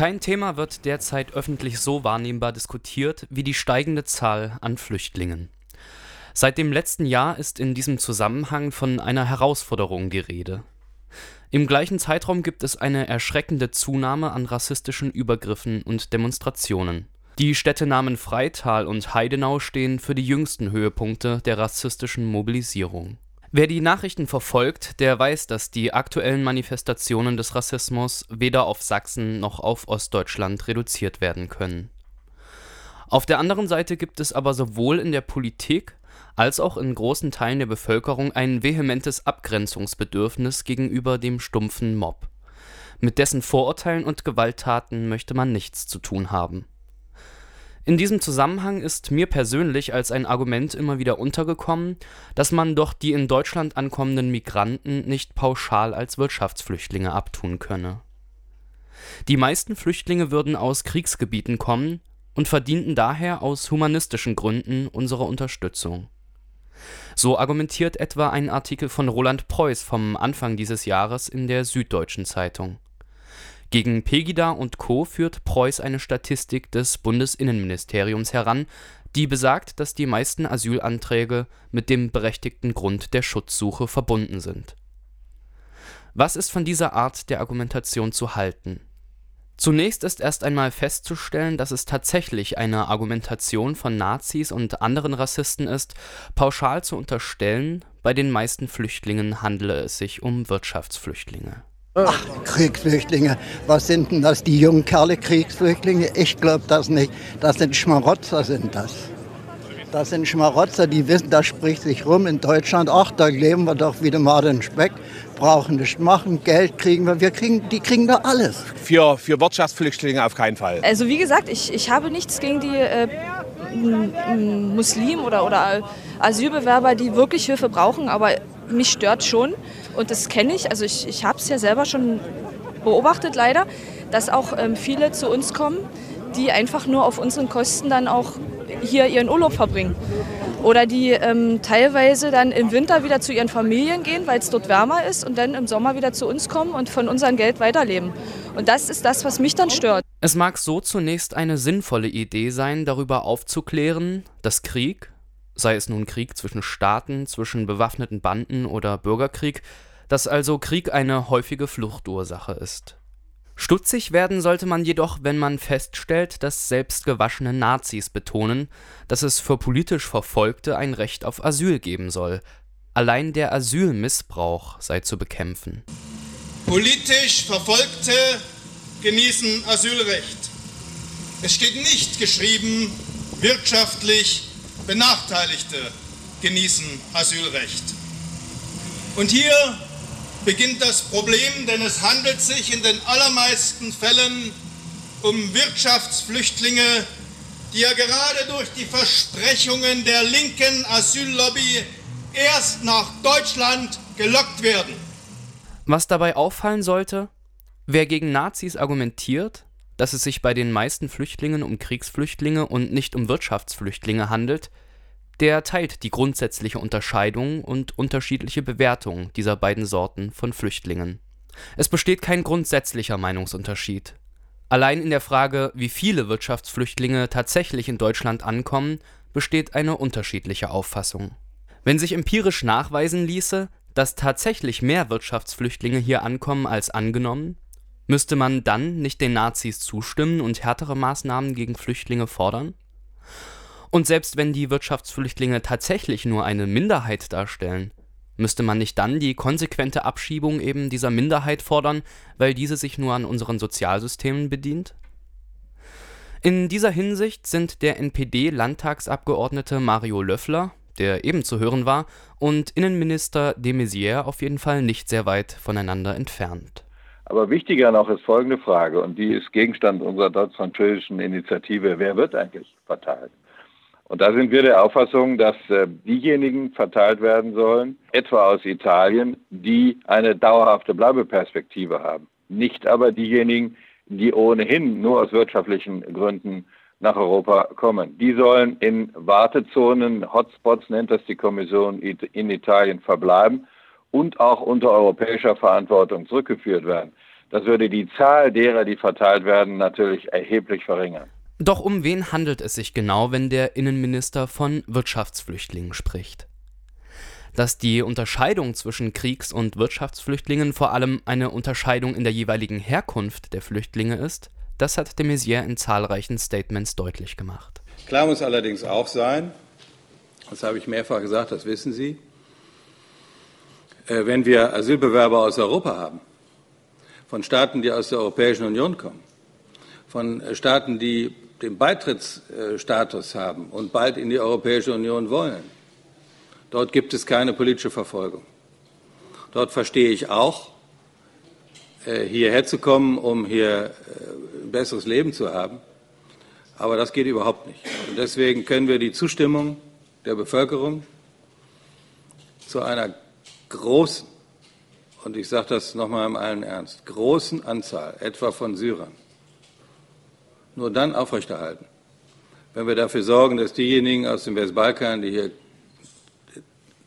Kein Thema wird derzeit öffentlich so wahrnehmbar diskutiert wie die steigende Zahl an Flüchtlingen. Seit dem letzten Jahr ist in diesem Zusammenhang von einer Herausforderung die Rede. Im gleichen Zeitraum gibt es eine erschreckende Zunahme an rassistischen Übergriffen und Demonstrationen. Die Städtenamen Freital und Heidenau stehen für die jüngsten Höhepunkte der rassistischen Mobilisierung. Wer die Nachrichten verfolgt, der weiß, dass die aktuellen Manifestationen des Rassismus weder auf Sachsen noch auf Ostdeutschland reduziert werden können. Auf der anderen Seite gibt es aber sowohl in der Politik als auch in großen Teilen der Bevölkerung ein vehementes Abgrenzungsbedürfnis gegenüber dem stumpfen Mob. Mit dessen Vorurteilen und Gewalttaten möchte man nichts zu tun haben. In diesem Zusammenhang ist mir persönlich als ein Argument immer wieder untergekommen, dass man doch die in Deutschland ankommenden Migranten nicht pauschal als Wirtschaftsflüchtlinge abtun könne. Die meisten Flüchtlinge würden aus Kriegsgebieten kommen und verdienten daher aus humanistischen Gründen unsere Unterstützung. So argumentiert etwa ein Artikel von Roland Preuß vom Anfang dieses Jahres in der Süddeutschen Zeitung. Gegen Pegida und Co. führt Preuß eine Statistik des Bundesinnenministeriums heran, die besagt, dass die meisten Asylanträge mit dem berechtigten Grund der Schutzsuche verbunden sind. Was ist von dieser Art der Argumentation zu halten Zunächst ist erst einmal festzustellen, dass es tatsächlich eine Argumentation von Nazis und anderen Rassisten ist, pauschal zu unterstellen, bei den meisten Flüchtlingen handele es sich um Wirtschaftsflüchtlinge. Ach, Kriegsflüchtlinge. Was sind denn das? Die jungen Kerle Kriegsflüchtlinge? Ich glaube das nicht. Das sind Schmarotzer, sind das. Das sind Schmarotzer, die wissen, das spricht sich rum in Deutschland. Ach, da leben wir doch wieder mal den Speck brauchen nichts machen, Geld kriegen wir, wir kriegen, die kriegen da alles. Für, für Wirtschaftsflüchtlinge auf keinen Fall. Also wie gesagt, ich, ich habe nichts gegen die äh, Muslimen oder, oder Asylbewerber, die wirklich Hilfe brauchen, aber mich stört schon und das kenne ich, also ich, ich habe es ja selber schon beobachtet leider, dass auch ähm, viele zu uns kommen, die einfach nur auf unseren Kosten dann auch hier ihren Urlaub verbringen. Oder die ähm, teilweise dann im Winter wieder zu ihren Familien gehen, weil es dort wärmer ist und dann im Sommer wieder zu uns kommen und von unserem Geld weiterleben. Und das ist das, was mich dann stört. Es mag so zunächst eine sinnvolle Idee sein, darüber aufzuklären, dass Krieg, sei es nun Krieg zwischen Staaten, zwischen bewaffneten Banden oder Bürgerkrieg, dass also Krieg eine häufige Fluchtursache ist. Stutzig werden sollte man jedoch, wenn man feststellt, dass selbst gewaschene Nazis betonen, dass es für politisch Verfolgte ein Recht auf Asyl geben soll. Allein der Asylmissbrauch sei zu bekämpfen. Politisch Verfolgte genießen Asylrecht. Es steht nicht geschrieben, wirtschaftlich Benachteiligte genießen Asylrecht. Und hier beginnt das Problem, denn es handelt sich in den allermeisten Fällen um Wirtschaftsflüchtlinge, die ja gerade durch die Versprechungen der linken Asyllobby erst nach Deutschland gelockt werden. Was dabei auffallen sollte, wer gegen Nazis argumentiert, dass es sich bei den meisten Flüchtlingen um Kriegsflüchtlinge und nicht um Wirtschaftsflüchtlinge handelt, der teilt die grundsätzliche Unterscheidung und unterschiedliche Bewertung dieser beiden Sorten von Flüchtlingen. Es besteht kein grundsätzlicher Meinungsunterschied. Allein in der Frage, wie viele Wirtschaftsflüchtlinge tatsächlich in Deutschland ankommen, besteht eine unterschiedliche Auffassung. Wenn sich empirisch nachweisen ließe, dass tatsächlich mehr Wirtschaftsflüchtlinge hier ankommen als angenommen, müsste man dann nicht den Nazis zustimmen und härtere Maßnahmen gegen Flüchtlinge fordern? Und selbst wenn die Wirtschaftsflüchtlinge tatsächlich nur eine Minderheit darstellen, müsste man nicht dann die konsequente Abschiebung eben dieser Minderheit fordern, weil diese sich nur an unseren Sozialsystemen bedient? In dieser Hinsicht sind der NPD-Landtagsabgeordnete Mario Löffler, der eben zu hören war, und Innenminister de Maizière auf jeden Fall nicht sehr weit voneinander entfernt. Aber wichtiger noch ist folgende Frage, und die ist Gegenstand unserer deutsch-französischen Initiative. Wer wird eigentlich verteilt? Und da sind wir der Auffassung, dass äh, diejenigen verteilt werden sollen, etwa aus Italien, die eine dauerhafte Bleibeperspektive haben. Nicht aber diejenigen, die ohnehin nur aus wirtschaftlichen Gründen nach Europa kommen. Die sollen in Wartezonen, Hotspots nennt das die Kommission in Italien verbleiben und auch unter europäischer Verantwortung zurückgeführt werden. Das würde die Zahl derer, die verteilt werden, natürlich erheblich verringern. Doch um wen handelt es sich genau, wenn der Innenminister von Wirtschaftsflüchtlingen spricht? Dass die Unterscheidung zwischen Kriegs- und Wirtschaftsflüchtlingen vor allem eine Unterscheidung in der jeweiligen Herkunft der Flüchtlinge ist, das hat de Maizière in zahlreichen Statements deutlich gemacht. Klar muss allerdings auch sein, das habe ich mehrfach gesagt, das wissen Sie, äh, wenn wir Asylbewerber aus Europa haben, von Staaten, die aus der Europäischen Union kommen, von äh, Staaten, die den Beitrittsstatus haben und bald in die Europäische Union wollen, dort gibt es keine politische Verfolgung. Dort verstehe ich auch, äh, hierher zu kommen, um hier ein besseres Leben zu haben. Aber das geht überhaupt nicht. Und deswegen können wir die Zustimmung der Bevölkerung zu einer großen, und ich sage das nochmal im allen Ernst, großen Anzahl, etwa von Syrern, nur dann aufrechterhalten, wenn wir dafür sorgen, dass diejenigen aus dem Westbalkan, die hier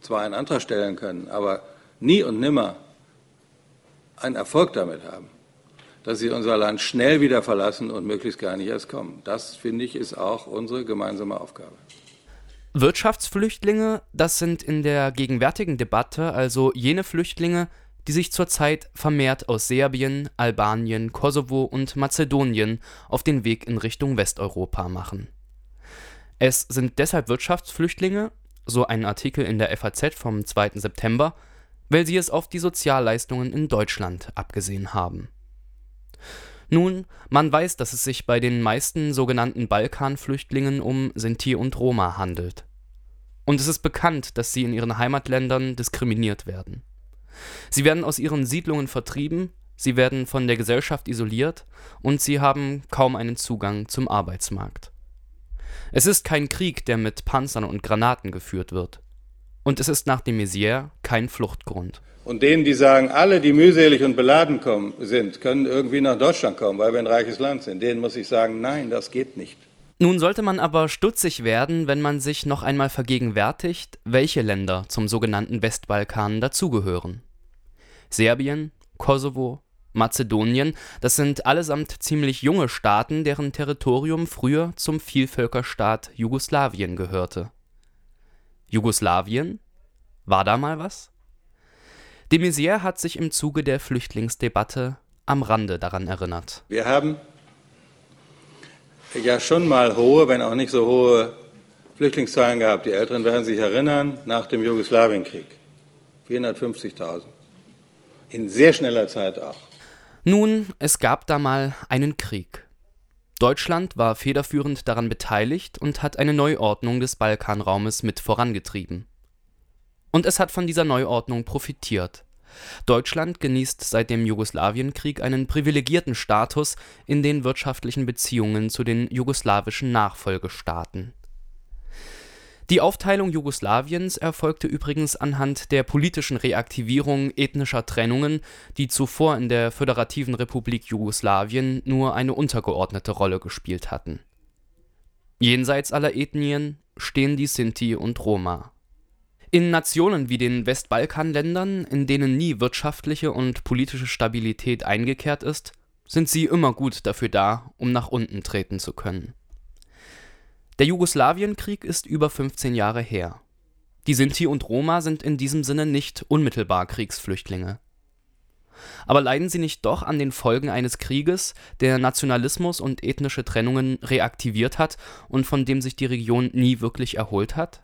zwar einen Antrag stellen können, aber nie und nimmer einen Erfolg damit haben, dass sie unser Land schnell wieder verlassen und möglichst gar nicht erst kommen. Das, finde ich, ist auch unsere gemeinsame Aufgabe. Wirtschaftsflüchtlinge, das sind in der gegenwärtigen Debatte also jene Flüchtlinge, die sich zurzeit vermehrt aus Serbien, Albanien, Kosovo und Mazedonien auf den Weg in Richtung Westeuropa machen. Es sind deshalb Wirtschaftsflüchtlinge, so ein Artikel in der FAZ vom 2. September, weil sie es auf die Sozialleistungen in Deutschland abgesehen haben. Nun, man weiß, dass es sich bei den meisten sogenannten Balkanflüchtlingen um Sinti und Roma handelt. Und es ist bekannt, dass sie in ihren Heimatländern diskriminiert werden. Sie werden aus ihren Siedlungen vertrieben, sie werden von der Gesellschaft isoliert und sie haben kaum einen Zugang zum Arbeitsmarkt. Es ist kein Krieg, der mit Panzern und Granaten geführt wird. Und es ist nach de Maizière kein Fluchtgrund. Und denen, die sagen, alle, die mühselig und beladen kommen, sind, können irgendwie nach Deutschland kommen, weil wir ein reiches Land sind, denen muss ich sagen, nein, das geht nicht. Nun sollte man aber stutzig werden, wenn man sich noch einmal vergegenwärtigt, welche Länder zum sogenannten Westbalkan dazugehören. Serbien, Kosovo, Mazedonien, das sind allesamt ziemlich junge Staaten, deren Territorium früher zum Vielvölkerstaat Jugoslawien gehörte. Jugoslawien? War da mal was? De Maizière hat sich im Zuge der Flüchtlingsdebatte am Rande daran erinnert. Wir haben ja schon mal hohe, wenn auch nicht so hohe Flüchtlingszahlen gehabt. Die Älteren werden sich erinnern, nach dem Jugoslawienkrieg. 450.000. In sehr schneller Zeit auch. Nun, es gab da mal einen Krieg. Deutschland war federführend daran beteiligt und hat eine Neuordnung des Balkanraumes mit vorangetrieben. Und es hat von dieser Neuordnung profitiert. Deutschland genießt seit dem Jugoslawienkrieg einen privilegierten Status in den wirtschaftlichen Beziehungen zu den jugoslawischen Nachfolgestaaten. Die Aufteilung Jugoslawiens erfolgte übrigens anhand der politischen Reaktivierung ethnischer Trennungen, die zuvor in der Föderativen Republik Jugoslawien nur eine untergeordnete Rolle gespielt hatten. Jenseits aller Ethnien stehen die Sinti und Roma. In Nationen wie den Westbalkanländern, in denen nie wirtschaftliche und politische Stabilität eingekehrt ist, sind sie immer gut dafür da, um nach unten treten zu können der Jugoslawienkrieg ist über 15 Jahre her. Die Sinti und Roma sind in diesem Sinne nicht unmittelbar Kriegsflüchtlinge. Aber leiden sie nicht doch an den Folgen eines Krieges, der Nationalismus und ethnische Trennungen reaktiviert hat und von dem sich die Region nie wirklich erholt hat?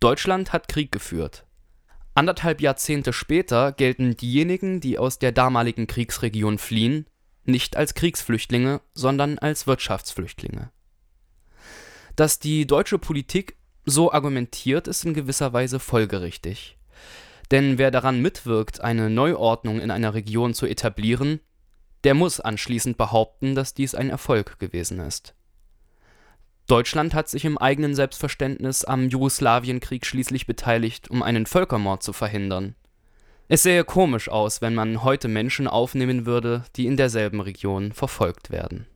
Deutschland hat Krieg geführt. Anderthalb Jahrzehnte später gelten diejenigen, die aus der damaligen Kriegsregion fliehen, nicht als Kriegsflüchtlinge, sondern als Wirtschaftsflüchtlinge dass die deutsche Politik so argumentiert, ist in gewisser Weise folgerichtig. Denn wer daran mitwirkt, eine Neuordnung in einer Region zu etablieren, der muss anschließend behaupten, dass dies ein Erfolg gewesen ist. Deutschland hat sich im eigenen Selbstverständnis am Jugoslawienkrieg schließlich beteiligt, um einen Völkermord zu verhindern. Es sähe komisch aus, wenn man heute Menschen aufnehmen würde, die in derselben Region verfolgt werden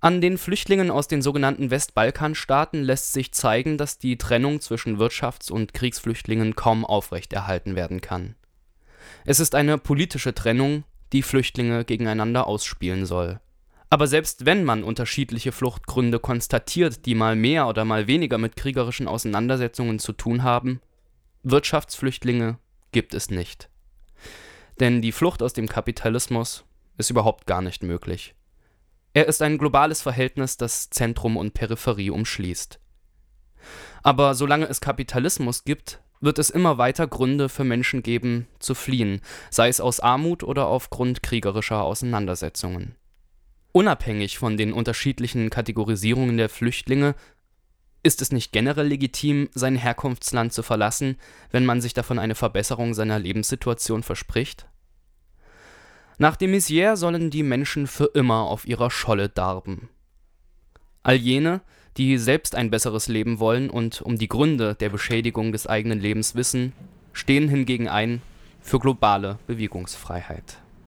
an den Flüchtlingen aus den sogenannten Westbalkanstaaten lässt sich zeigen, dass die Trennung zwischen Wirtschafts und Kriegsflüchtlingen kaum aufrechterhalten werden kann. Es ist eine politische Trennung, die Flüchtlinge gegeneinander ausspielen soll. Aber selbst wenn man unterschiedliche Fluchtgründe konstatiert, die mal mehr oder mal weniger mit kriegerischen Auseinandersetzungen zu tun haben, Wirtschaftsflüchtlinge gibt es nicht. Denn die Flucht aus dem Kapitalismus ist überhaupt gar nicht möglich. Er ist ein globales Verhältnis, das Zentrum und Peripherie umschließt. Aber solange es Kapitalismus gibt, wird es immer weiter Gründe für Menschen geben, zu fliehen, sei es aus Armut oder aufgrund kriegerischer Auseinandersetzungen. Unabhängig von den unterschiedlichen Kategorisierungen der Flüchtlinge ist es nicht generell legitim, sein Herkunftsland zu verlassen, wenn man sich davon eine Verbesserung seiner Lebenssituation verspricht? Nach de Maizière sollen die Menschen für immer auf ihrer Scholle darben. All jene, die selbst ein besseres Leben wollen und um die Gründe der Beschädigung des eigenen Lebens wissen, stehen hingegen ein für globale Bewegungsfreiheit